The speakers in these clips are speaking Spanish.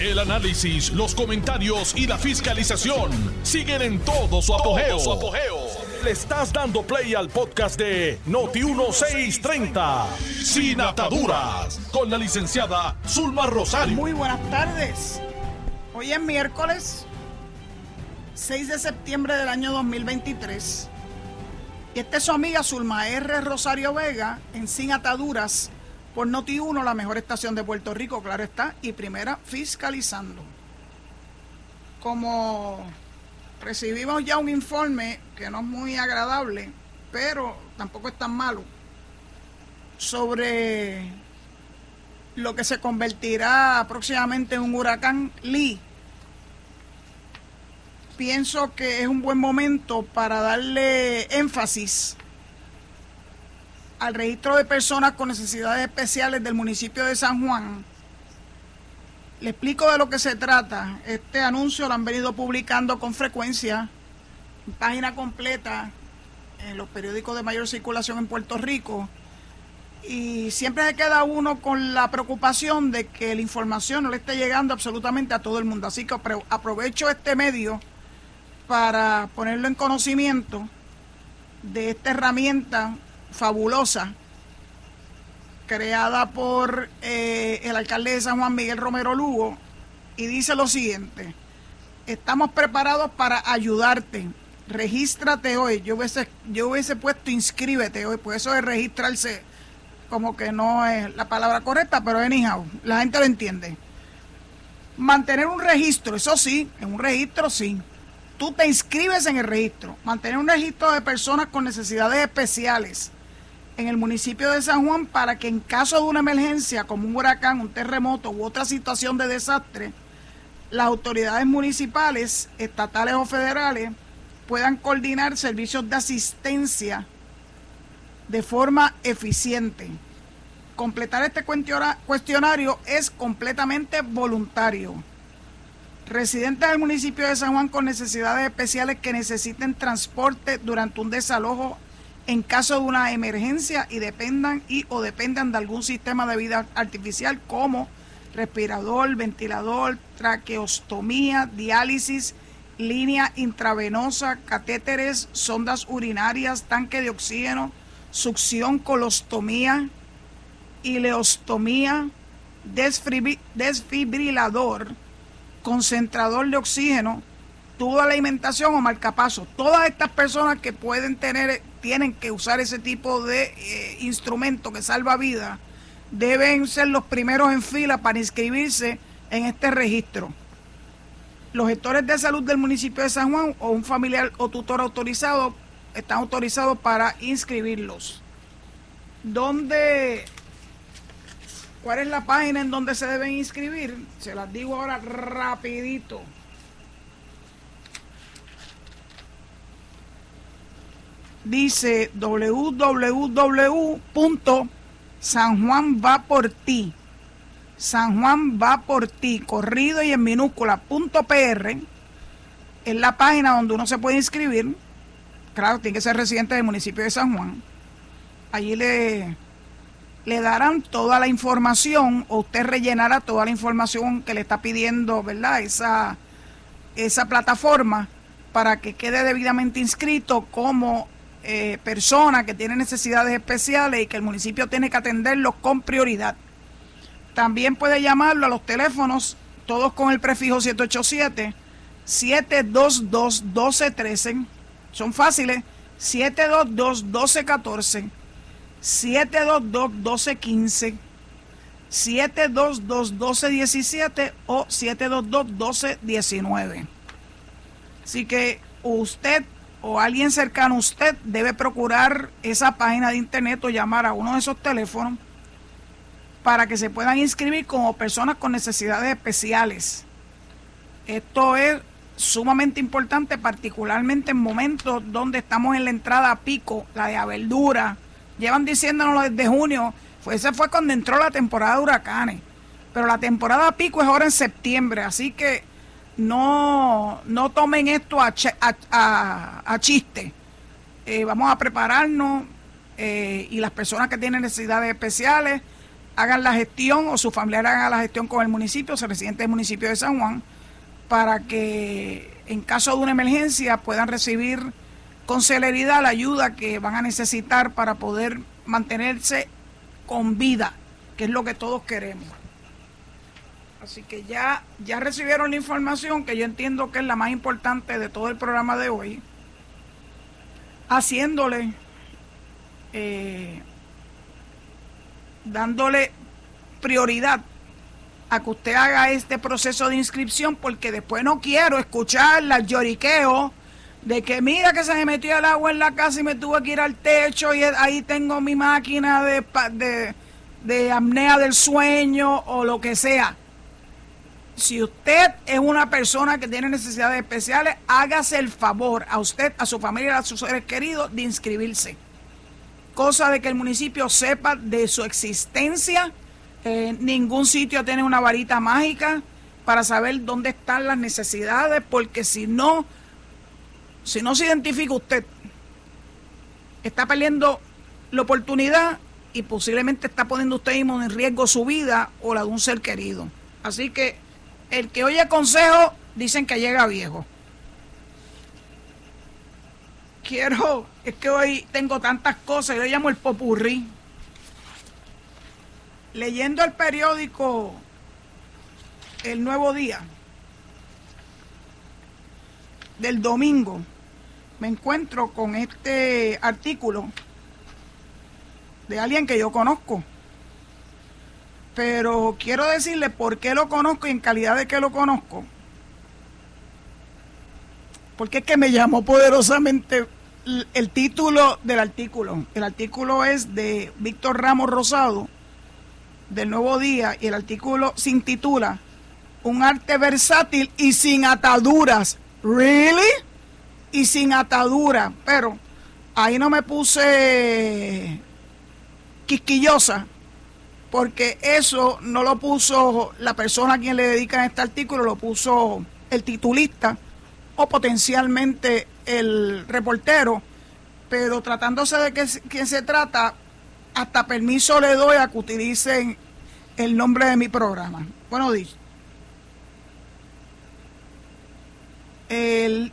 El análisis, los comentarios y la fiscalización siguen en todo su apogeo. Le estás dando play al podcast de Noti1630, Sin Ataduras, con la licenciada Zulma Rosario. Muy buenas tardes. Hoy es miércoles 6 de septiembre del año 2023. Y esta es su amiga Zulma R. Rosario Vega en Sin Ataduras por Noti1, la mejor estación de Puerto Rico, claro está, y primera fiscalizando. Como recibimos ya un informe que no es muy agradable, pero tampoco es tan malo, sobre lo que se convertirá próximamente en un huracán Lee. Pienso que es un buen momento para darle énfasis al registro de personas con necesidades especiales del municipio de San Juan. Le explico de lo que se trata. Este anuncio lo han venido publicando con frecuencia, en página completa, en los periódicos de mayor circulación en Puerto Rico. Y siempre se queda uno con la preocupación de que la información no le esté llegando absolutamente a todo el mundo. Así que aprovecho este medio para ponerlo en conocimiento de esta herramienta fabulosa creada por eh, el alcalde de San Juan Miguel Romero Lugo y dice lo siguiente, estamos preparados para ayudarte, regístrate hoy, yo hubiese, yo hubiese puesto inscríbete hoy, pues eso de registrarse como que no es la palabra correcta, pero anyhow, la gente lo entiende. Mantener un registro, eso sí, en un registro sí. Tú te inscribes en el registro. Mantener un registro de personas con necesidades especiales en el municipio de San Juan para que en caso de una emergencia como un huracán, un terremoto u otra situación de desastre, las autoridades municipales, estatales o federales puedan coordinar servicios de asistencia de forma eficiente. Completar este cuestionario es completamente voluntario. Residentes del municipio de San Juan con necesidades especiales que necesiten transporte durante un desalojo en caso de una emergencia y dependan y o dependan de algún sistema de vida artificial como respirador, ventilador, traqueostomía, diálisis, línea intravenosa, catéteres, sondas urinarias, tanque de oxígeno, succión, colostomía, ileostomía, desfibrilador, concentrador de oxígeno, tubo de alimentación o marcapaso. Todas estas personas que pueden tener tienen que usar ese tipo de eh, instrumento que salva vidas, deben ser los primeros en fila para inscribirse en este registro. Los gestores de salud del municipio de San Juan o un familiar o tutor autorizado están autorizados para inscribirlos. ¿Dónde? ¿Cuál es la página en donde se deben inscribir? Se las digo ahora rapidito. Dice San Juan va por ti. San Juan va por ti, corrido y en minúscula, punto PR, es la página donde uno se puede inscribir. Claro, tiene que ser residente del municipio de San Juan. Allí le, le darán toda la información o usted rellenará toda la información que le está pidiendo, ¿verdad? Esa, esa plataforma para que quede debidamente inscrito como eh, personas que tienen necesidades especiales y que el municipio tiene que atenderlos con prioridad. También puede llamarlo a los teléfonos, todos con el prefijo 787 722 1213. Son fáciles. 722 1214 722 1215 722 1217 o 722 1219. Así que usted o alguien cercano a usted debe procurar esa página de internet o llamar a uno de esos teléfonos para que se puedan inscribir como personas con necesidades especiales. Esto es sumamente importante, particularmente en momentos donde estamos en la entrada a pico, la de verdura. Llevan diciéndonos desde junio, fue, ese fue cuando entró la temporada de huracanes. Pero la temporada pico es ahora en septiembre, así que no, no tomen esto a, a, chiste. Eh, vamos a prepararnos eh, y las personas que tienen necesidades especiales hagan la gestión o su familiar hagan la gestión con el municipio, o residente del municipio de San Juan, para que en caso de una emergencia puedan recibir con celeridad la ayuda que van a necesitar para poder mantenerse con vida, que es lo que todos queremos. Así que ya, ya recibieron la información que yo entiendo que es la más importante de todo el programa de hoy, haciéndole, eh, dándole prioridad a que usted haga este proceso de inscripción porque después no quiero escuchar las lloriqueos de que mira que se me metió el agua en la casa y me tuve que ir al techo y ahí tengo mi máquina de, de, de apnea del sueño o lo que sea. Si usted es una persona que tiene necesidades especiales, hágase el favor a usted, a su familia, a sus seres queridos de inscribirse. Cosa de que el municipio sepa de su existencia eh, ningún sitio tiene una varita mágica para saber dónde están las necesidades, porque si no, si no se identifica usted, está perdiendo la oportunidad y posiblemente está poniendo usted mismo en riesgo su vida o la de un ser querido. Así que el que oye consejo dicen que llega viejo. Quiero, es que hoy tengo tantas cosas, yo llamo el popurrí leyendo el periódico El Nuevo Día del domingo, me encuentro con este artículo de alguien que yo conozco. Pero quiero decirle por qué lo conozco y en calidad de que lo conozco. Porque es que me llamó poderosamente el título del artículo. El artículo es de Víctor Ramos Rosado del Nuevo Día y el artículo se intitula Un arte versátil y sin ataduras. ¿Really? Y sin atadura. Pero ahí no me puse quisquillosa porque eso no lo puso la persona a quien le dedican este artículo, lo puso el titulista o potencialmente el reportero, pero tratándose de quién se trata, hasta permiso le doy a que utilicen el nombre de mi programa. Bueno, dicho. Él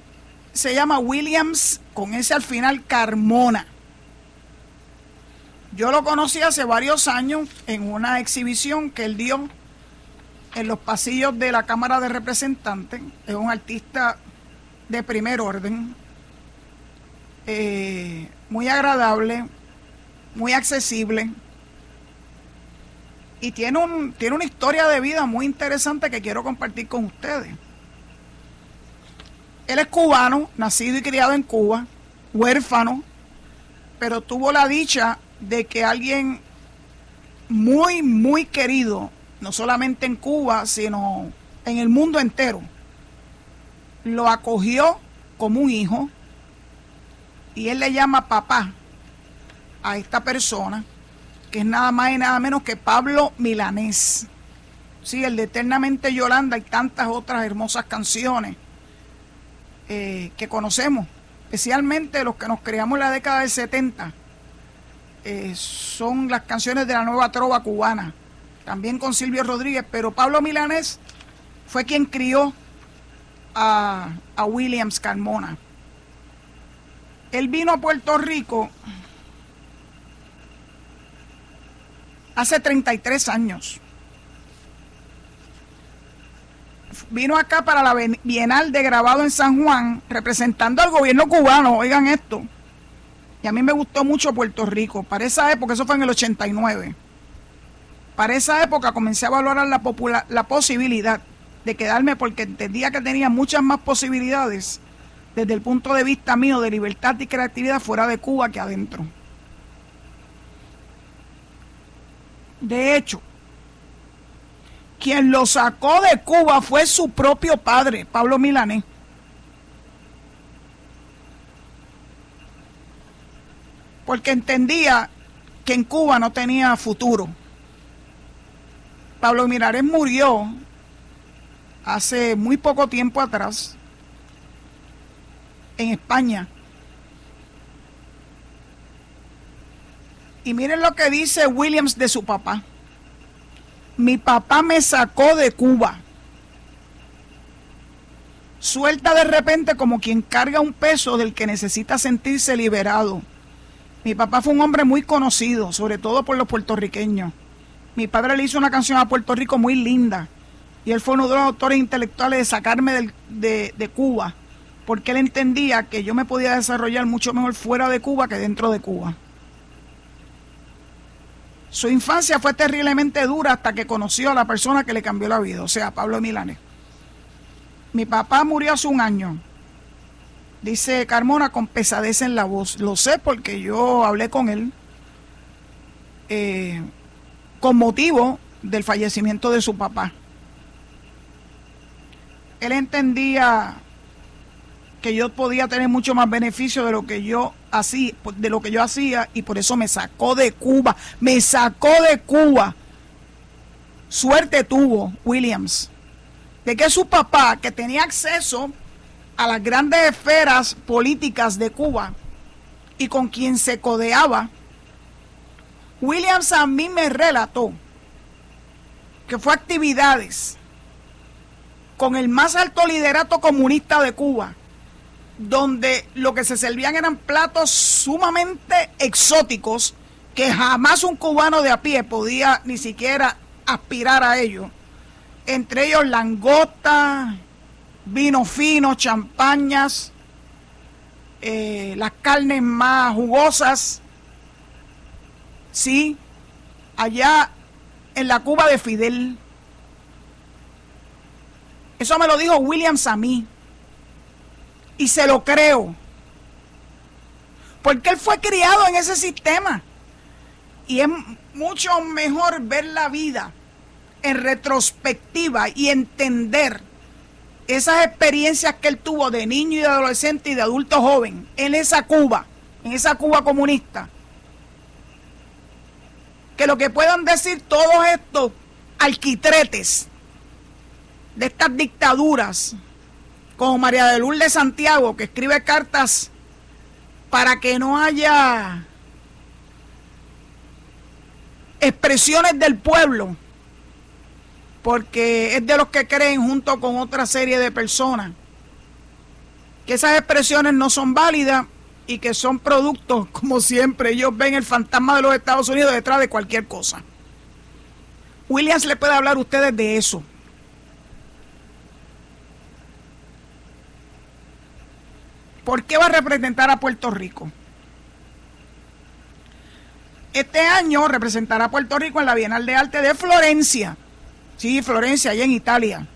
se llama Williams, con ese al final Carmona. Yo lo conocí hace varios años en una exhibición que él dio en los pasillos de la Cámara de Representantes. Es un artista de primer orden, eh, muy agradable, muy accesible y tiene, un, tiene una historia de vida muy interesante que quiero compartir con ustedes. Él es cubano, nacido y criado en Cuba, huérfano, pero tuvo la dicha de que alguien muy, muy querido, no solamente en Cuba, sino en el mundo entero, lo acogió como un hijo y él le llama papá a esta persona, que es nada más y nada menos que Pablo Milanés. Sí, el de Eternamente Yolanda y tantas otras hermosas canciones eh, que conocemos, especialmente los que nos creamos en la década del 70. Eh, son las canciones de la nueva trova cubana, también con Silvio Rodríguez, pero Pablo Milanés fue quien crió a, a Williams Carmona. Él vino a Puerto Rico hace 33 años. Vino acá para la Bienal de Grabado en San Juan, representando al gobierno cubano, oigan esto. Y a mí me gustó mucho Puerto Rico. Para esa época, eso fue en el 89. Para esa época comencé a valorar la, la posibilidad de quedarme porque entendía que tenía muchas más posibilidades desde el punto de vista mío de libertad y creatividad fuera de Cuba que adentro. De hecho, quien lo sacó de Cuba fue su propio padre, Pablo Milanés. Porque entendía que en Cuba no tenía futuro. Pablo Milanés murió hace muy poco tiempo atrás en España Y miren lo que dice Williams de su papá. Mi papá me sacó de Cuba. Suelta de repente como quien carga un peso del que necesita sentirse liberado. Mi papá fue un hombre muy conocido, sobre todo por los puertorriqueños. Mi padre le hizo una canción a Puerto Rico muy linda y él fue uno de los autores intelectuales de sacarme de, Cuba, porque él entendía que yo me podía desarrollar mucho mejor fuera de Cuba que dentro de Cuba. Su infancia fue terriblemente dura hasta que conoció a la persona que le cambió la vida, o sea, Pablo Milanes. Mi papá murió hace un año. Dice Carmona con pesadez en la voz. Lo sé porque yo hablé con él eh, con motivo del fallecimiento de su papá. Él entendía que yo podía tener mucho más beneficio de lo que yo hacía, de lo que yo hacía y por eso me sacó de Cuba, me sacó de Cuba. Suerte tuvo Williams de que su papá, que tenía acceso a las grandes esferas políticas de Cuba y con quien se codeaba, Williams a mí me relató que fue actividades con el más alto liderato comunista de Cuba, donde lo que se servían eran platos sumamente exóticos que jamás un cubano de a pie podía ni siquiera aspirar a ello. Entre ellos langostas, vino fino, champañas, eh, las carnes más jugosas. Sí, allá en la Cuba de Fidel. Eso me lo dijo Williams a mí. Y se lo creo. Porque él fue criado en ese sistema. Y es mucho mejor ver la vida en retrospectiva y entender esas experiencias que él tuvo de niño y de adolescente y de adulto joven en esa Cuba, en esa Cuba comunista. Que lo que puedan decir todos estos alquitretes de estas dictaduras como María de Lourdes de Santiago, que escribe cartas para que no haya expresiones del pueblo, porque es de los que creen junto con otra serie de personas que esas expresiones no son válidas y que son productos, como siempre, ellos ven el fantasma de los Estados Unidos detrás de cualquier cosa. Williams le puede hablar a ustedes de eso. ¿Por qué va a representar a Puerto Rico? Este año representará a Puerto Rico en la Bienal de Arte de Florencia. Sí, Florencia, allá en Italia.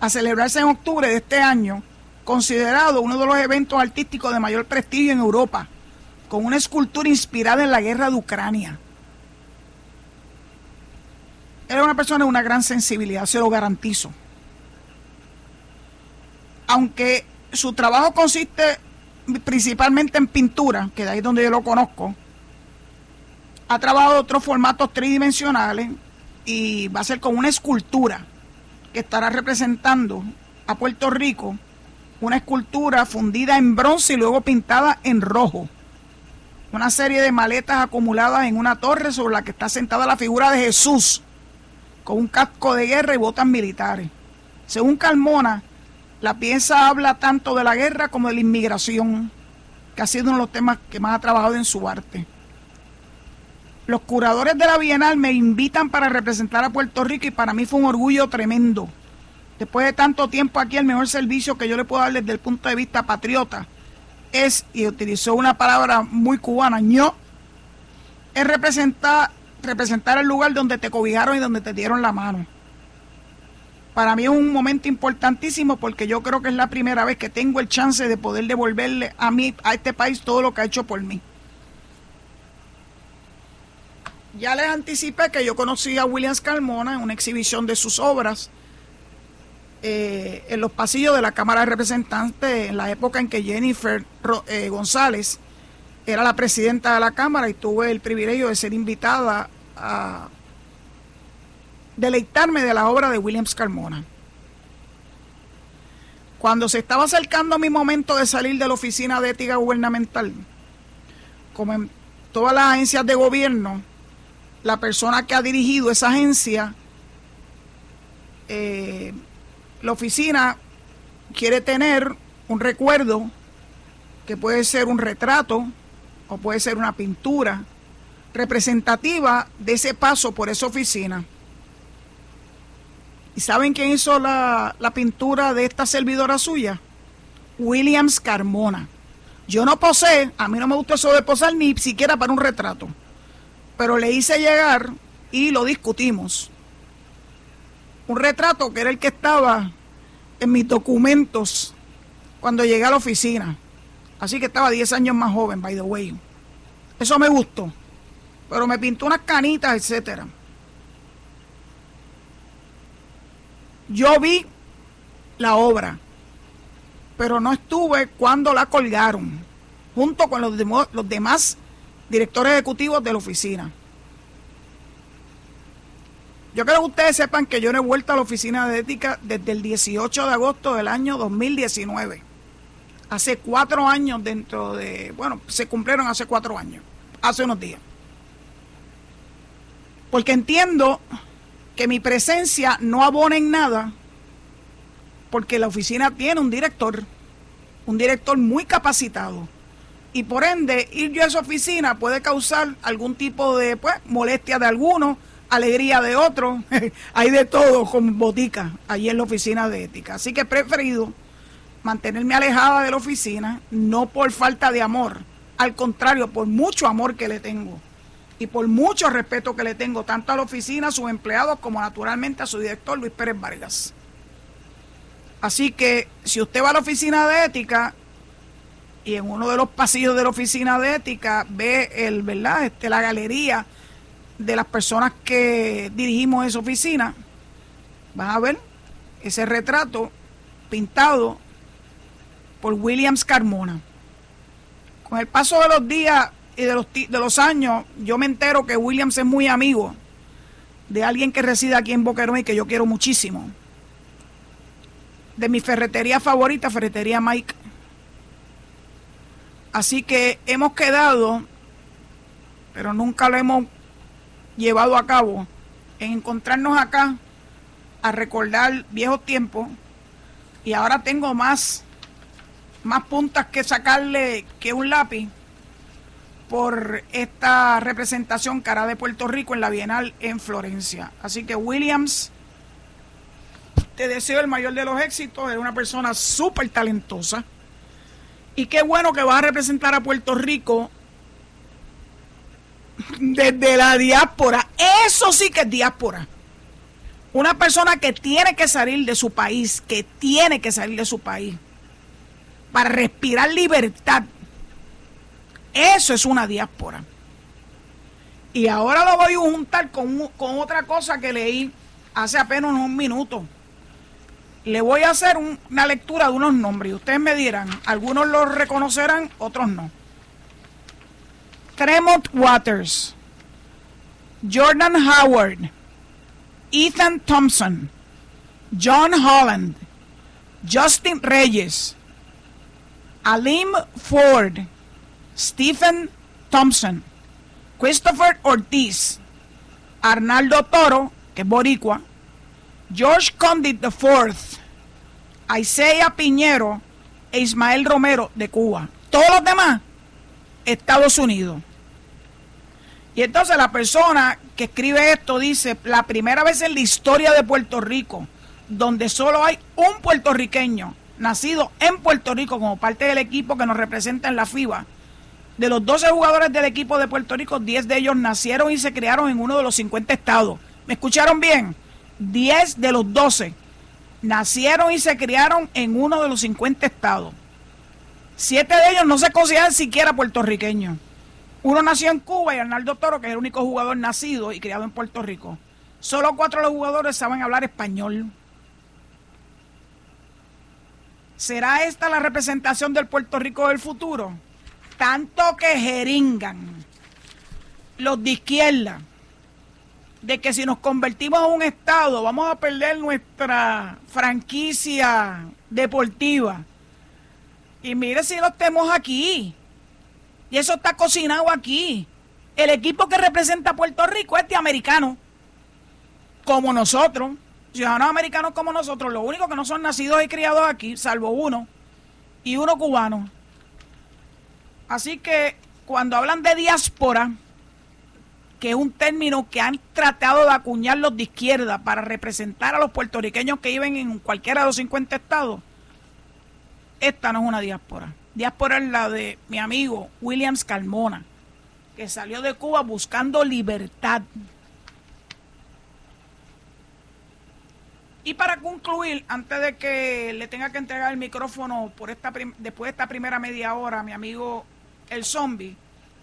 A celebrarse en octubre de este año, considerado uno de los eventos artísticos de mayor prestigio en Europa, con una escultura inspirada en la guerra de Ucrania. Era una persona de una gran sensibilidad, se lo garantizo. Aunque su trabajo consiste principalmente en pintura, que de ahí es donde yo lo conozco. Ha trabajado otros formatos tridimensionales y va a ser como una escultura que estará representando a Puerto Rico, una escultura fundida en bronce y luego pintada en rojo. Una serie de maletas acumuladas en una torre sobre la que está sentada la figura de Jesús, con un casco de guerra y botas militares. Según Carmona, la pieza habla tanto de la guerra como de la inmigración, que ha sido uno de los temas que más ha trabajado en su arte. Los curadores de la Bienal me invitan para representar a Puerto Rico y para mí fue un orgullo tremendo. Después de tanto tiempo aquí, el mejor servicio que yo le puedo dar desde el punto de vista patriota es, y utilizó una palabra muy cubana, ño, es representar, representar el lugar donde te cobijaron y donde te dieron la mano para mí es un momento importantísimo porque yo creo que es la primera vez que tengo el chance de poder devolverle a mí, a este país, todo lo que ha hecho por mí. Ya les anticipé que yo conocí a Williams Carmona en una exhibición de sus obras eh, en los pasillos de la Cámara de Representantes en la época en que Jennifer eh, González era la presidenta de la Cámara y tuve el privilegio de ser invitada a deleitarme de la obra de Williams Carmona. Cuando se estaba acercando mi momento de salir de la oficina de ética gubernamental, como en todas las agencias de gobierno, la persona que ha dirigido esa agencia, eh, la oficina quiere tener un recuerdo que puede ser un retrato o puede ser una pintura representativa de ese paso por esa oficina. ¿Y saben quién hizo la, la pintura de esta servidora suya? Williams Carmona. Yo no posé, a mí no me gusta eso de posar ni siquiera para un retrato, pero le hice llegar y lo discutimos. Un retrato que era el que estaba en mis documentos cuando llegué a la oficina. Así que estaba 10 años más joven, by the way. Eso me gustó. Pero me pintó unas canitas, etcétera. Yo vi la obra, pero no estuve cuando la colgaron, junto con los, los demás directores ejecutivos de la oficina. Yo quiero que ustedes sepan que yo no he vuelto a la oficina de ética desde el 18 de agosto del año 2019. Hace cuatro años dentro de, bueno, se cumplieron hace cuatro años, hace unos días. Porque entiendo que mi presencia no abona en nada porque la oficina tiene un director, un director muy capacitado. Y por ende, ir yo a esa oficina puede causar algún tipo de pues, molestia de algunos, alegría de otros. Hay de todo con botica allí en la oficina de ética. Así que he preferido mantenerme alejada de la oficina, no por falta de amor, al contrario, por mucho amor que le tengo y por mucho respeto que le tengo tanto a la oficina, a sus empleados, como naturalmente a su director Luis Pérez Vargas. Así que si usted va a la oficina de ética y en uno de los pasillos de la oficina de ética ve el, ¿verdad? Este, la galería de las personas que dirigimos esa oficina, van a ver ese retrato pintado por Williams Carmona. Con el paso de los días y de los, de los años, yo me entero que Williams es muy amigo de alguien que reside aquí en Boquerón y que yo quiero muchísimo. De mi ferretería favorita, Ferretería Mike. Así que hemos quedado, pero nunca lo hemos llevado a cabo, en encontrarnos acá a recordar viejos tiempos. Y ahora tengo más, más puntas que sacarle que un lápiz por esta representación cara de Puerto Rico en la Bienal en Florencia. Así que Williams, te deseo el mayor de los éxitos, eres una persona súper talentosa. Y qué bueno que vas a representar a Puerto Rico desde la diáspora. Eso sí que es diáspora. Una persona que tiene que salir de su país, que tiene que salir de su país para respirar libertad eso es una diáspora. Y ahora lo voy a juntar con, con otra cosa que leí hace apenas unos minutos. Le voy a hacer una lectura de unos nombres y ustedes me dirán, algunos los reconocerán, otros no. Tremont Waters, Jordan Howard, Ethan Thompson, John Holland, Justin Reyes, Alim Ford, Stephen Thompson, Christopher Ortiz, Arnaldo Toro, que es boricua, George Condit IV, Isaiah Piñero e Ismael Romero de Cuba. Todos los demás, Estados Unidos. Y entonces la persona que escribe esto dice, la primera vez en la historia de Puerto Rico, donde solo hay un puertorriqueño nacido en Puerto Rico como parte del equipo que nos representa en la FIBA, de los 12 jugadores del equipo de Puerto Rico, 10 de ellos nacieron y se criaron en uno de los 50 estados. ¿Me escucharon bien? 10 de los 12 nacieron y se criaron en uno de los 50 estados. Siete de ellos no se consideran siquiera puertorriqueños. Uno nació en Cuba y Arnaldo Toro, que es el único jugador nacido y criado en Puerto Rico. Solo cuatro de los jugadores saben hablar español. ¿Será esta la representación del Puerto Rico del futuro? tanto que jeringan los de izquierda de que si nos convertimos en un Estado vamos a perder nuestra franquicia deportiva. Y mire si lo tenemos aquí. Y eso está cocinado aquí, El equipo que representa a Puerto Rico es de americanos, como nosotros, ciudadanos americanos como nosotros, los únicos que no son nacidos y criados aquí, salvo uno, y uno cubano. Así que cuando hablan de diáspora, que es un término que han tratado de acuñar los de izquierda para representar a los puertorriqueños que viven en cualquiera de los 50 estados, esta no es una diáspora. Diáspora es la de mi amigo Williams Carmona, que salió de Cuba buscando libertad. Y para concluir, antes de que le tenga que entregar el micrófono por esta después de esta primera media hora mi amigo el zombie,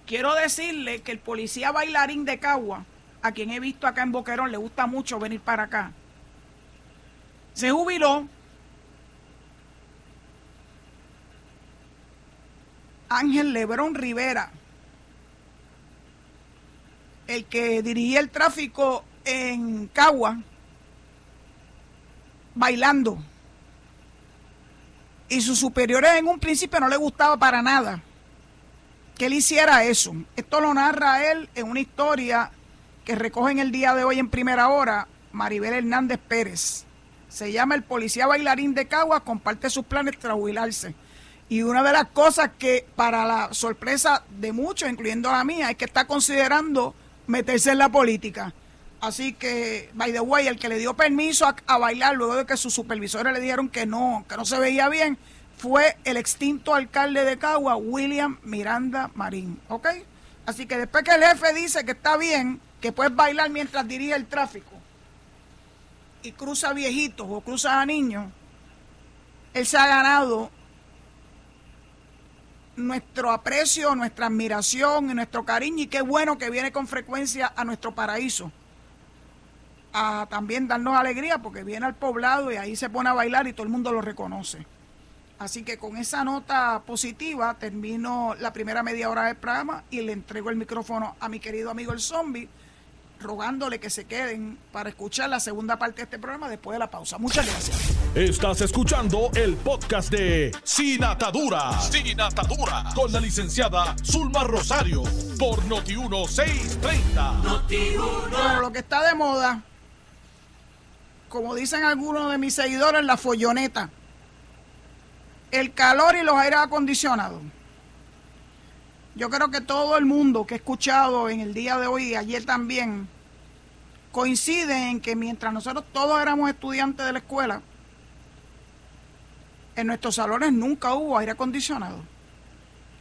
quiero decirle que el policía bailarín de Cagua, a quien he visto acá en Boquerón, le gusta mucho venir para acá, se jubiló. Ángel Lebrón Rivera, el que dirigía el tráfico en Cagua, bailando. Y sus superiores en un principio no le gustaba para nada que él hiciera eso. Esto lo narra él en una historia que recoge en el día de hoy en primera hora Maribel Hernández Pérez. Se llama El Policía Bailarín de Caguas, comparte sus planes tras jubilarse. Y una de las cosas que, para la sorpresa de muchos, incluyendo la mía, es que está considerando meterse en la política. Así que, by the way, el que le dio permiso a, a bailar luego de que sus supervisores le dijeron que no, que no se veía bien, fue el extinto alcalde de Cagua, William Miranda Marín. ¿Ok? Así que después que el jefe dice que está bien, que puedes bailar mientras dirige el tráfico y cruza viejitos o cruza a niños, él se ha ganado nuestro aprecio, nuestra admiración y nuestro cariño y qué bueno que viene con frecuencia a nuestro paraíso a también darnos alegría porque viene al poblado y ahí se pone a bailar y todo el mundo lo reconoce. Así que con esa nota positiva termino la primera media hora del programa y le entrego el micrófono a mi querido amigo el zombie, rogándole que se queden para escuchar la segunda parte de este programa después de la pausa. Muchas gracias. Estás escuchando el podcast de Sin Atadura. Sin Atadura. Con la licenciada Zulma Rosario. Por Noti1630. Noti1. lo que está de moda, como dicen algunos de mis seguidores, la folloneta el calor y los aires acondicionados. Yo creo que todo el mundo que he escuchado en el día de hoy y ayer también coincide en que mientras nosotros todos éramos estudiantes de la escuela, en nuestros salones nunca hubo aire acondicionado.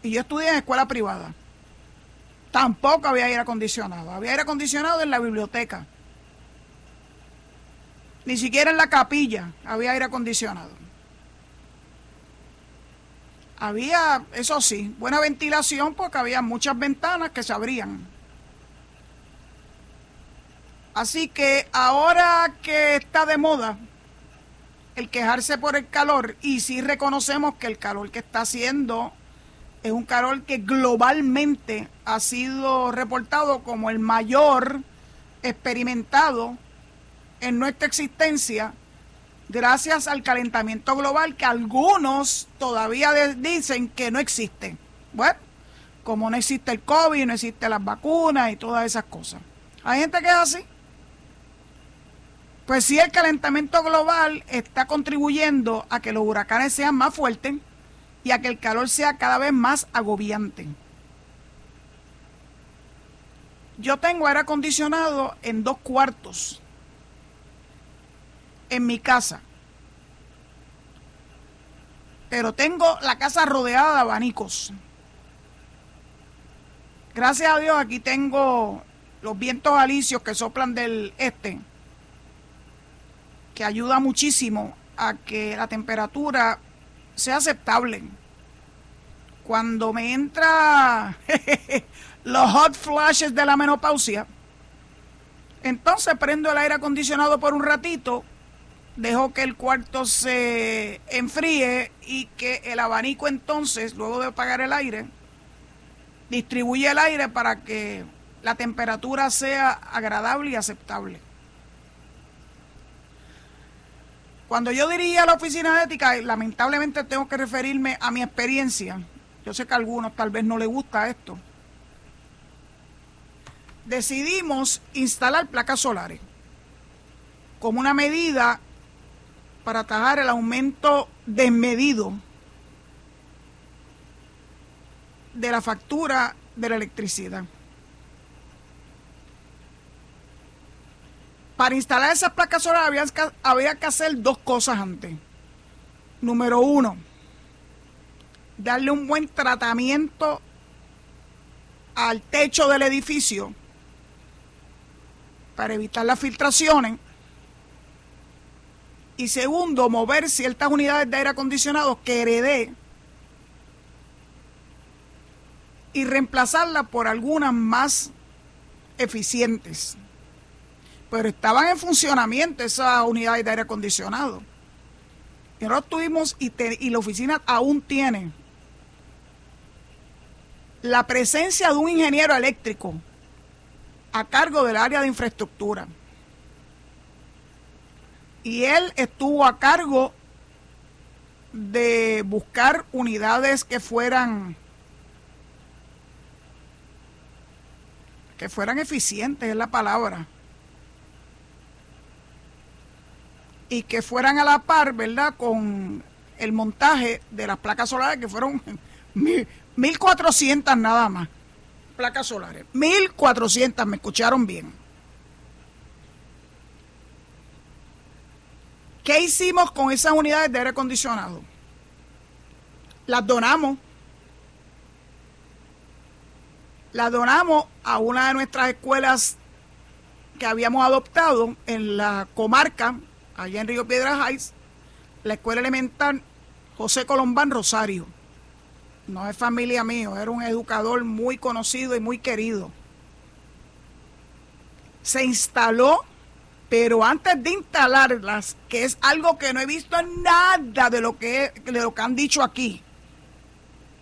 Y yo estudié en escuela privada. Tampoco había aire acondicionado. Había aire acondicionado en la biblioteca. Ni siquiera en la capilla había aire acondicionado. Había, eso sí, buena ventilación porque había muchas ventanas que se abrían. Así que ahora que está de moda el quejarse por el calor, y sí reconocemos que el calor que está haciendo es un calor que globalmente ha sido reportado como el mayor experimentado en nuestra existencia, gracias al calentamiento global que algunos todavía dicen que no existe. Bueno, como no existe el COVID, no existen las vacunas y todas esas cosas. Hay gente que es así. Pues sí, el calentamiento global está contribuyendo a que los huracanes sean más fuertes y a que el calor sea cada vez más agobiante. Yo tengo aire acondicionado en dos cuartos en mi casa. Pero tengo la casa rodeada de abanicos. Gracias a Dios aquí tengo los vientos alisios que soplan del este, que ayuda muchísimo a que la temperatura sea aceptable. Cuando me entra los hot flashes de la menopausia, entonces prendo el aire acondicionado por un ratito dejo que el cuarto se enfríe y que el abanico entonces, luego de apagar el aire, distribuye el aire para que la temperatura sea agradable y aceptable. Cuando yo diría la oficina de ética, lamentablemente tengo que referirme a mi experiencia. Yo sé que a algunos tal vez no les gusta esto. decidimos instalar placas solares como una medida para atajar el aumento desmedido de la factura de la electricidad. Para instalar esas placas solares había, que hacer dos cosas antes. Número uno, darle un buen tratamiento al techo del edificio para evitar las filtraciones. Y segundo, mover ciertas unidades de aire acondicionado que heredé y reemplazarlas por algunas más eficientes. Pero estaban en funcionamiento esas unidades de aire acondicionado. Y nosotros tuvimos, y, y la oficina aún tiene, la presencia de un ingeniero eléctrico a cargo del área de infraestructura. Y él estuvo a cargo de buscar unidades que fueran que fueran eficientes es la palabra y que fueran a la par, ¿verdad? Con el montaje de las placas solares que fueron 1400 nada más. Placas solares. 1400, me escucharon bien. ¿Qué hicimos con esas unidades de aire acondicionado? Las donamos la donamos a una de nuestras escuelas que habíamos adoptado en la comarca, allá en Río Piedras Heights, la escuela elemental José Colombán Rosario. No es familia mío, era un educador muy conocido y muy querido. Se instaló, pero antes de instalarlas, que es algo que no he visto nada de lo que, de lo que han dicho aquí,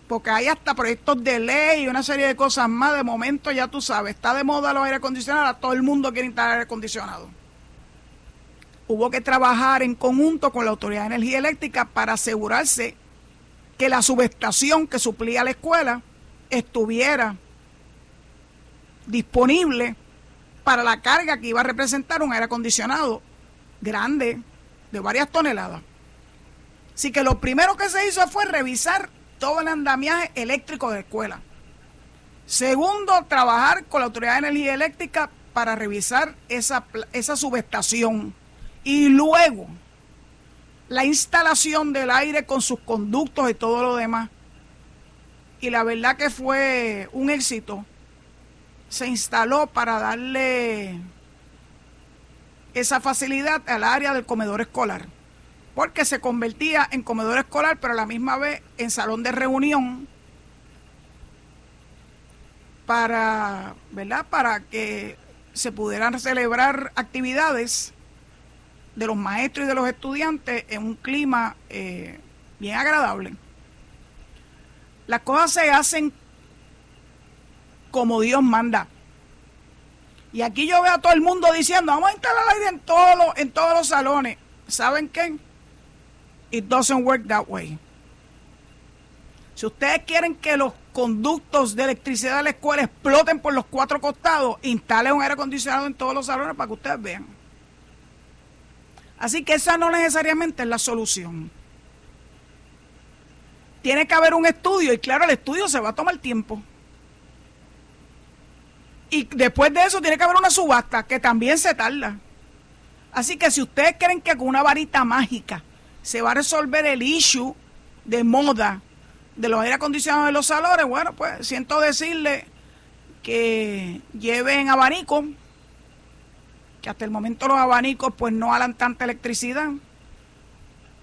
porque hay hasta proyectos de ley y una serie de cosas más. De momento, ya tú sabes, está de moda los aire acondicionados, todo el mundo quiere instalar aire acondicionado. Hubo que trabajar en conjunto con la Autoridad de Energía Eléctrica para asegurarse que la subestación que suplía la escuela estuviera disponible para la carga que iba a representar un aire acondicionado grande de varias toneladas. Así que lo primero que se hizo fue revisar todo el andamiaje eléctrico de la escuela. Segundo, trabajar con la Autoridad de Energía Eléctrica para revisar esa, esa subestación. Y luego, la instalación del aire con sus conductos y todo lo demás. Y la verdad que fue un éxito. Se instaló para darle esa facilidad al área del comedor escolar porque se convertía en comedor escolar, pero a la misma vez en salón de reunión para, ¿verdad? Para que se pudieran celebrar actividades de los maestros y de los estudiantes en un clima eh, bien agradable. Las cosas se hacen como Dios manda. Y aquí yo veo a todo el mundo diciendo, vamos a instalar aire en todos los, en todos los salones. ¿Saben qué? It doesn't work that way. Si ustedes quieren que los conductos de electricidad de la escuela exploten por los cuatro costados, instalen un aire acondicionado en todos los salones para que ustedes vean. Así que esa no necesariamente es la solución. Tiene que haber un estudio y claro, el estudio se va a tomar tiempo. Y después de eso tiene que haber una subasta que también se tarda. Así que si ustedes creen que con una varita mágica se va a resolver el issue de moda de los aire acondicionados de los salones, bueno, pues siento decirle que lleven abanico, que hasta el momento los abanicos pues no halan tanta electricidad,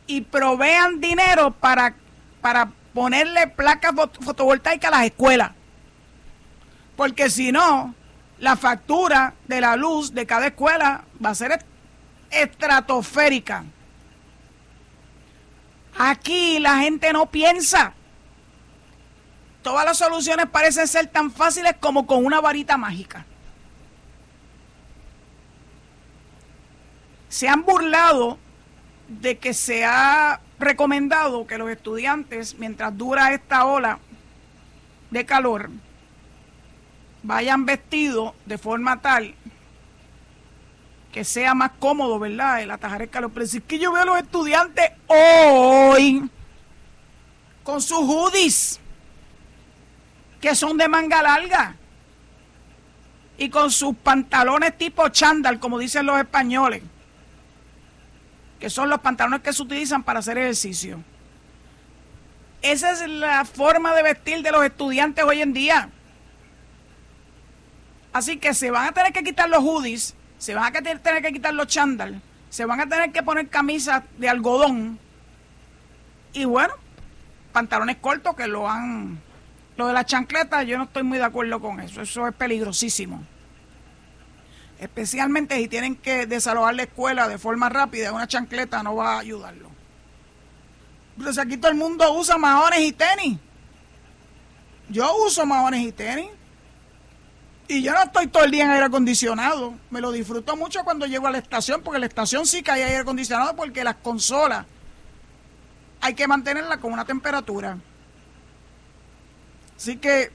y provean dinero para, para ponerle placas fotovoltaicas a las escuelas. Porque si no, la factura de la luz de cada escuela va a ser estratosférica. Aquí la gente no piensa. Todas las soluciones parecen ser tan fáciles como con una varita mágica. Se han burlado de que se ha recomendado que los estudiantes, mientras dura esta ola de calor, vayan vestidos de forma tal que sea más cómodo, ¿verdad? El atajar. Pero es que yo veo a los estudiantes hoy con sus hoodies que son de manga larga y con sus pantalones tipo chándal, como dicen los españoles, que son los pantalones que se utilizan para hacer ejercicio. Esa es la forma de vestir de los estudiantes hoy en día. Así que se van a tener que quitar los hoodies, se van a tener que quitar los chándal, se van a tener que poner camisas de algodón y bueno, pantalones cortos que lo han... Lo de la chancleta yo no estoy muy de acuerdo con eso, eso es peligrosísimo. Especialmente si tienen que desalojar la escuela de forma rápida, una chancleta no va a ayudarlo. Pero si aquí todo el mundo usa mahones y tenis. Yo uso mahones y tenis. Y yo no estoy todo el día en aire acondicionado. Me lo disfruto mucho cuando llego a la estación, porque la estación sí que hay aire acondicionado, porque las consolas hay que mantenerla con una temperatura. Así que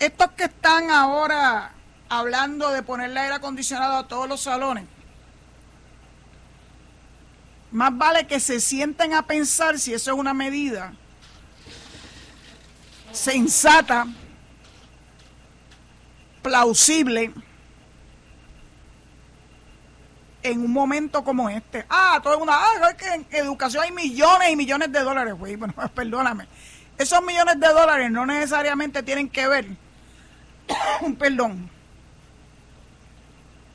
estos que están ahora hablando de ponerle aire acondicionado a todos los salones, más vale que se sienten a pensar si eso es una medida sensata, plausible, en un momento como este. Ah, todo una. Ah, es que en educación hay millones y millones de dólares, güey. Bueno, perdóname. Esos millones de dólares no necesariamente tienen que ver, perdón,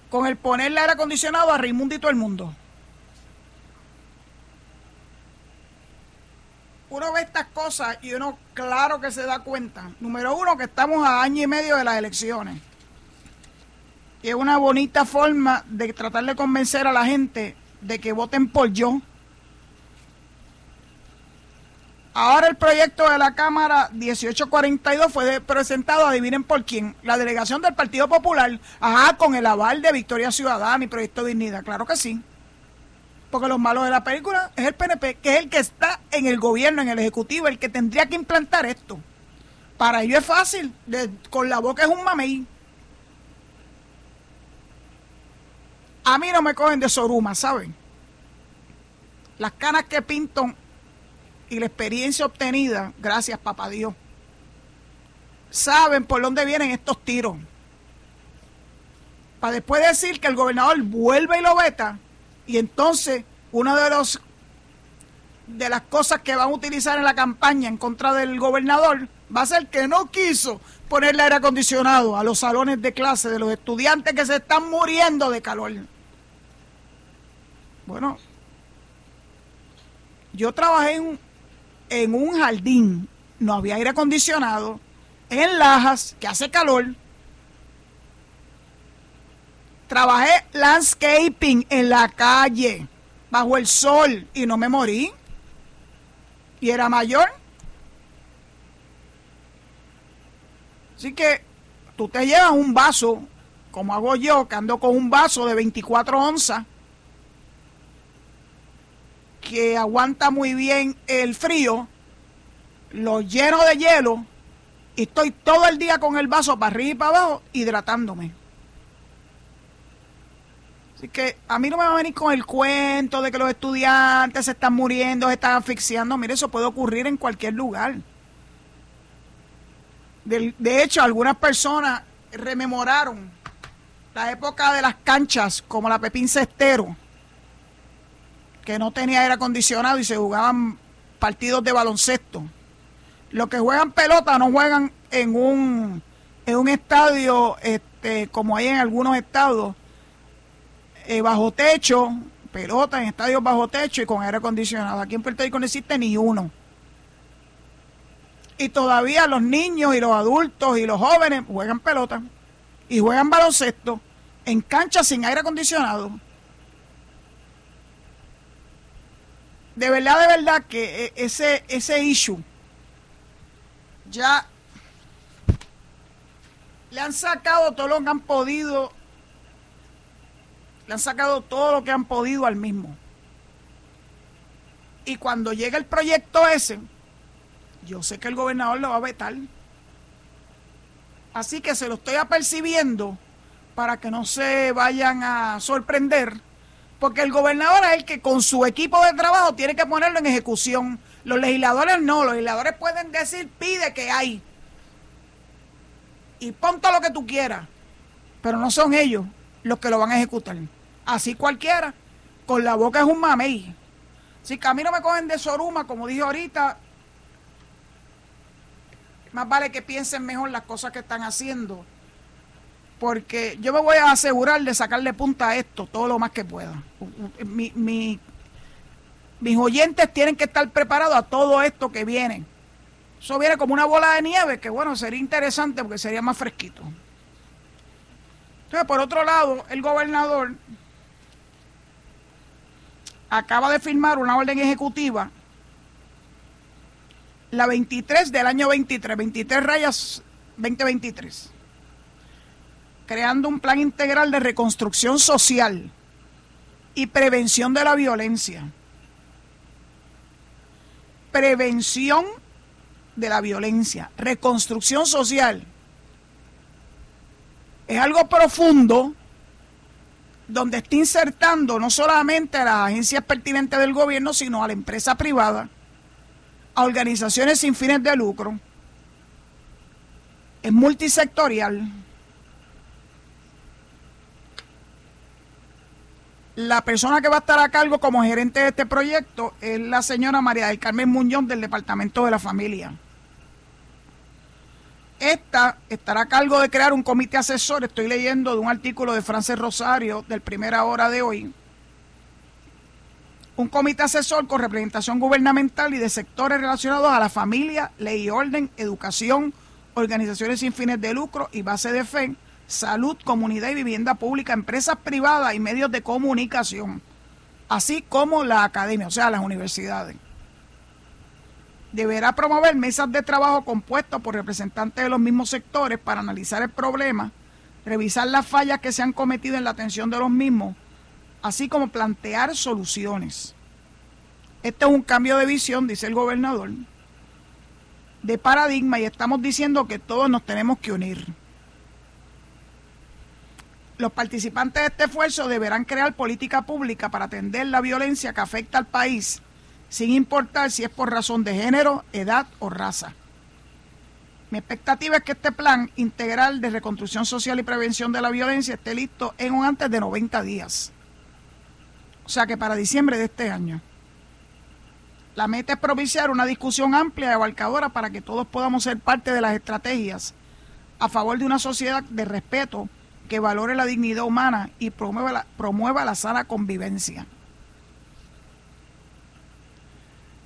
con el ponerle aire acondicionado a Raimundo y todo el mundo. Uno ve estas cosas y uno claro que se da cuenta. Número uno, que estamos a año y medio de las elecciones es una bonita forma de tratar de convencer a la gente de que voten por yo. Ahora el proyecto de la Cámara 1842 fue presentado, adivinen por quién, la delegación del Partido Popular, ajá, con el aval de Victoria Ciudadana y Proyecto Dignidad, claro que sí. Porque los malos de la película es el PNP, que es el que está en el gobierno, en el Ejecutivo, el que tendría que implantar esto. Para ellos es fácil, con la boca es un mamey. A mí no me cogen de soruma, ¿saben? Las canas que pinto y la experiencia obtenida, gracias papá Dios, saben por dónde vienen estos tiros. Para después decir que el gobernador vuelve y lo veta, y entonces una de los de las cosas que van a utilizar en la campaña en contra del gobernador va a ser que no quiso ponerle aire acondicionado a los salones de clase de los estudiantes que se están muriendo de calor. Bueno, yo trabajé en, un jardín, no había aire acondicionado, en Lajas, que hace calor. Trabajé landscaping en la calle, bajo el sol, y no me morí. Y era mayor. Así que tú te llevas un vaso, como hago yo, que ando con un vaso de 24 onzas que aguanta muy bien el frío, lo lleno de hielo y estoy todo el día con el vaso para arriba y para abajo hidratándome. Así que a mí no me va a venir con el cuento de que los estudiantes se están muriendo, se están asfixiando. Mire, eso puede ocurrir en cualquier lugar. De, de hecho, algunas personas rememoraron la época de las canchas, como la Pepín Cestero que no tenía aire acondicionado y se jugaban partidos de baloncesto. Los que juegan pelota no juegan en un, en un estadio este, como hay en algunos estados, eh, bajo techo, pelota en estadios bajo techo y con aire acondicionado. Aquí en Puerto Rico no existe ni uno. Y todavía los niños y los adultos y los jóvenes juegan pelota y juegan baloncesto en canchas sin aire acondicionado. de verdad, de verdad que eh, ese, ese issue ya le han sacado todo lo que han podido, le han sacado todo lo que han podido al mismo. Y cuando llega el proyecto ese, yo sé que el gobernador lo va a vetar. Así que se lo estoy apercibiendo para que no se vayan a sorprender, porque el gobernador es el que con su equipo de trabajo tiene que ponerlo en ejecución. Los legisladores no, los legisladores pueden decir pide que hay y ponte lo que tú quieras, pero no son ellos los que lo van a ejecutar. Así cualquiera, con la boca es un mamey. Si que a mí no me cogen de Soruma, como dije ahorita, más vale que piensen mejor las cosas que están haciendo. Porque yo me voy a asegurar de sacarle punta a esto todo lo más que pueda. mis oyentes tienen que estar preparados a todo esto que viene. Eso viene como una bola de nieve, que bueno, sería interesante porque sería más fresquito. Entonces, por otro lado, el gobernador acaba de firmar una orden ejecutiva, la 23 del año 23, 23 rayas 2023, creando un plan integral de reconstrucción social y prevención de la violencia. Prevención de la violencia, reconstrucción social. Es algo profundo donde está insertando no solamente a las agencias pertinentes del gobierno, sino a la empresa privada, a organizaciones sin fines de lucro. Es multisectorial. La persona que va a estar a cargo como gerente de este proyecto es la señora María del Carmen Muñoz del Departamento de la Familia. Esta estará a cargo de crear un comité asesor. Estoy leyendo de un artículo de Frances Rosario del Primera Hora de hoy. Un comité asesor con representación gubernamental y de sectores relacionados a la familia, ley y orden, educación, organizaciones sin fines de lucro y base de fe, salud, comunidad y vivienda pública, empresas privadas y medios de comunicación, así como la academia, o sea, las universidades deberá promover mesas de trabajo compuestas por representantes de los mismos sectores para analizar el problema, revisar las fallas que se han cometido en la atención de los mismos, así como plantear soluciones. Este es un cambio de visión, dice el gobernador, de paradigma y estamos diciendo que todos nos tenemos que unir. Los participantes de este esfuerzo deberán crear política pública para atender la violencia que afecta al país sin importar si es por razón de género, edad o raza. Mi expectativa es que este plan integral de reconstrucción social y prevención de la violencia esté listo en un antes de 90 días. O sea que para diciembre de este año. La meta es propiciar una discusión amplia y abarcadora para que todos podamos ser parte de las estrategias a favor de una sociedad de respeto que valore la dignidad humana y promueva la, promueva la sana convivencia.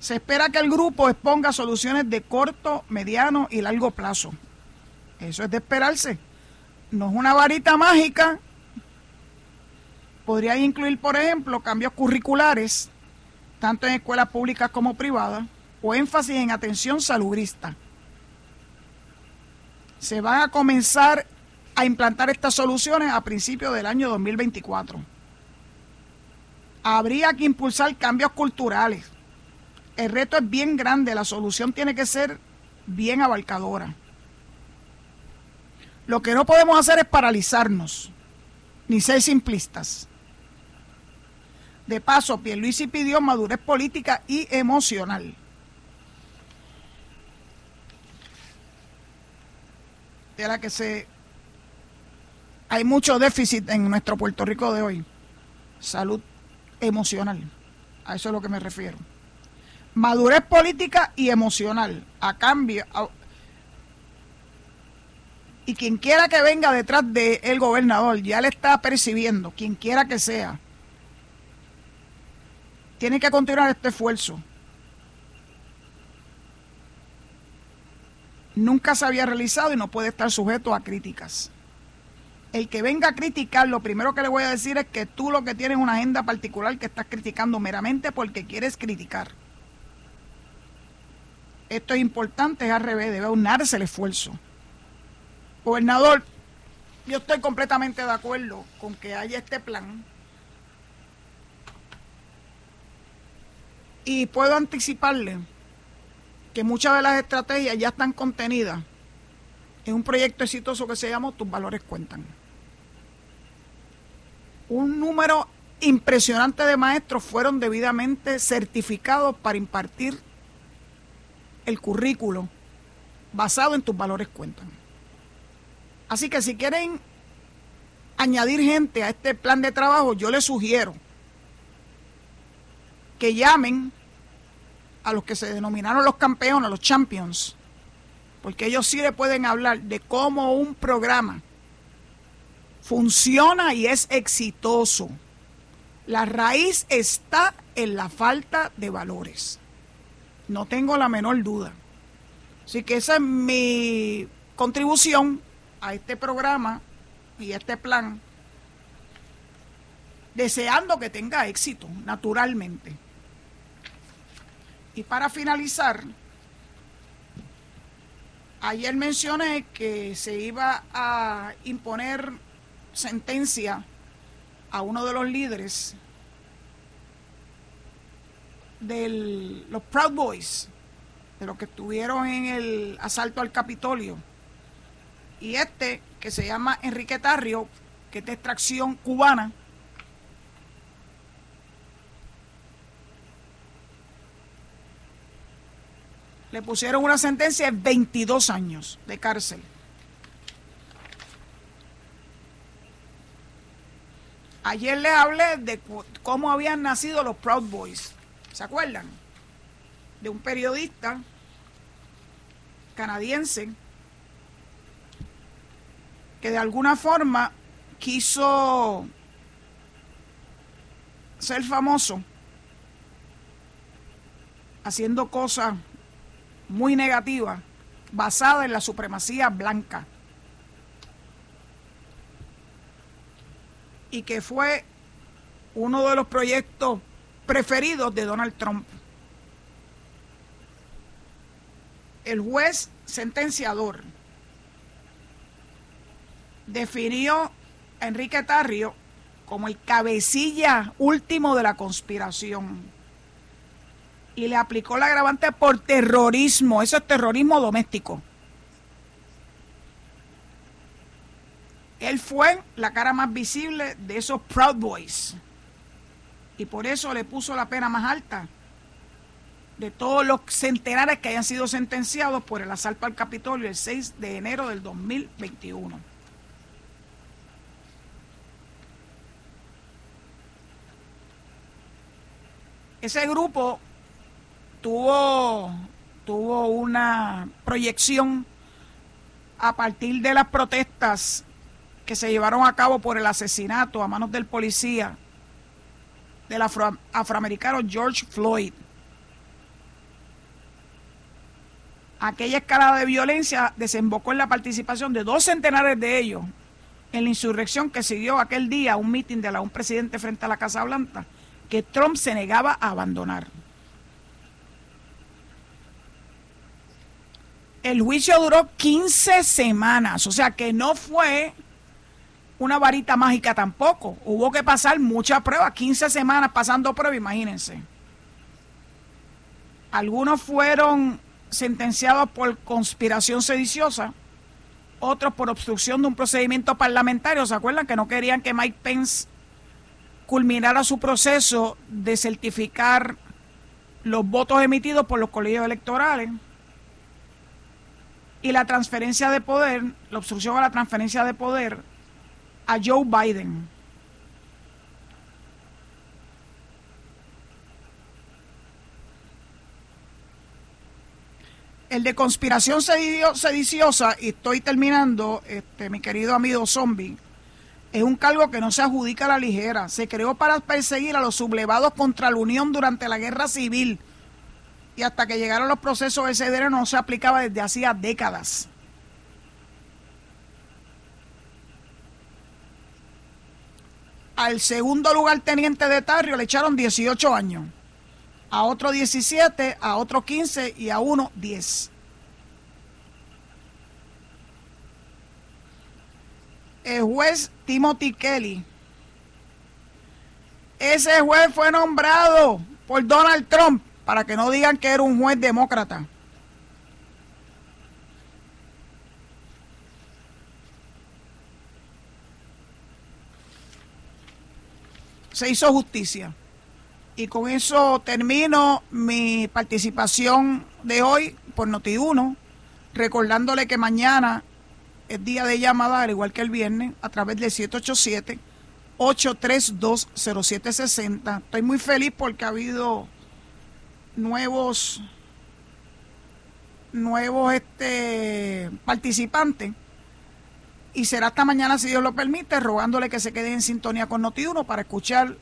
Se espera que el grupo exponga soluciones de corto, mediano y largo plazo. Eso es de esperarse. No es una varita mágica. Podría incluir, por ejemplo, cambios curriculares, tanto en escuelas públicas como privadas, o énfasis en atención salubrista. Se van a comenzar a implantar estas soluciones a principios del año 2024. Habría que impulsar cambios culturales el reto es bien grande, la solución tiene que ser bien abarcadora. Lo que no podemos hacer es paralizarnos, ni ser simplistas. De paso, Pierluisi pidió madurez política y emocional. De la que se hay mucho déficit en nuestro Puerto Rico de hoy. Salud emocional. A eso es lo que me refiero madurez política y emocional. A cambio, y quien quiera que venga detrás del gobernador, ya le está percibiendo, quien quiera que sea, tiene que continuar este esfuerzo. Nunca se había realizado y no puede estar sujeto a críticas. El que venga a criticar, lo primero que le voy a decir es que tú lo que tienes es una agenda particular que estás criticando meramente porque quieres criticar esto es importante, es al revés, debe unarse el esfuerzo. Gobernador, yo estoy completamente de acuerdo con que haya este plan. Y puedo anticiparle que muchas de las estrategias ya están contenidas en un proyecto exitoso que se llama Tus valores cuentan. Un número impresionante de maestros fueron debidamente certificados para impartir el currículo basado en tus valores cuentan. Así que si quieren añadir gente a este plan de trabajo, yo les sugiero que llamen a los que se denominaron los campeones, los champions, porque ellos sí le pueden hablar de cómo un programa funciona y es exitoso. La raíz está en la falta de valores. No tengo la menor duda. Así que esa es mi contribución a este programa y a este plan, deseando que tenga éxito, naturalmente. Y para finalizar, ayer mencioné que se iba a imponer sentencia a uno de los líderes de los Proud Boys, de los que estuvieron en el asalto al Capitolio. Y este, que se llama Enrique Tarrio, que es de extracción cubana, le pusieron una sentencia de 22 años de cárcel. Ayer les hablé de cómo habían nacido los Proud Boys. ¿Se acuerdan? De un periodista canadiense que de alguna forma quiso ser famoso haciendo cosas muy negativa, basada en la supremacía blanca. Y que fue uno de los proyectos preferidos de Donald Trump. El juez sentenciador definió a Enrique Tarrio como el cabecilla último de la conspiración y le aplicó la agravante por terrorismo. Eso es terrorismo doméstico. Él fue la cara más visible de esos Proud Boys. Y por eso le puso la pena más alta de todos los centenares que hayan sido sentenciados por el asalto al Capitolio el 6 de enero del 2021. Ese grupo tuvo, tuvo una proyección a partir de las protestas que se llevaron a cabo por el asesinato a manos del policía del afroamericano George Floyd. Aquella escalada de violencia desembocó en la participación de dos centenares de ellos en la insurrección que siguió aquel día un mitin de la un presidente frente a la Casa Blanca que Trump se negaba a abandonar. El juicio duró 15 semanas, o sea que no fue una varita mágica tampoco. Hubo que pasar muchas pruebas, 15 semanas pasando pruebas, imagínense. Algunos fueron sentenciados por conspiración sediciosa, otros por obstrucción de un procedimiento parlamentario. ¿Se acuerdan que no querían que Mike Pence culminara su proceso de certificar los votos emitidos por los colegios electorales? y la transferencia de poder, la obstrucción a la transferencia de poder a Joe Biden. El de conspiración sediciosa, y estoy terminando, este, mi querido amigo zombie, es un cargo que no se adjudica a la ligera. Se creó para perseguir a los sublevados contra la Unión durante la Guerra Civil y hasta que llegaron los procesos de CDR no se aplicaba desde hacía décadas. Al segundo lugar teniente de Tarrio le echaron 18 años, a otro 17, a otro 15 y a uno 10. El juez Timothy Kelly. Ese juez fue nombrado por Donald Trump para que no digan que era un juez demócrata. Se hizo justicia. Y con eso termino mi participación de hoy por Noti1, recordándole que mañana es día de llamada, al igual que el viernes, a través del 787-832-0760. Estoy muy feliz porque ha habido nuevos nuevos este, participantes. Y será hasta mañana, si Dios lo permite, rogándole que se quede en sintonía con Noti1 para escuchar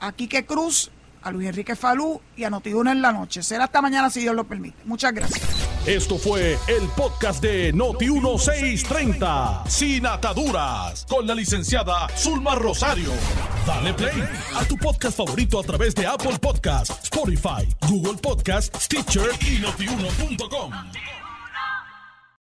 a Quique Cruz, a Luis Enrique Falú y a Noti1 en la noche. Será hasta mañana, si Dios lo permite. Muchas gracias. Esto fue el podcast de Noti1630, sin ataduras, con la licenciada Zulma Rosario. Dale play a tu podcast favorito a través de Apple Podcasts, Spotify, Google Podcasts, Stitcher y notiuno.com.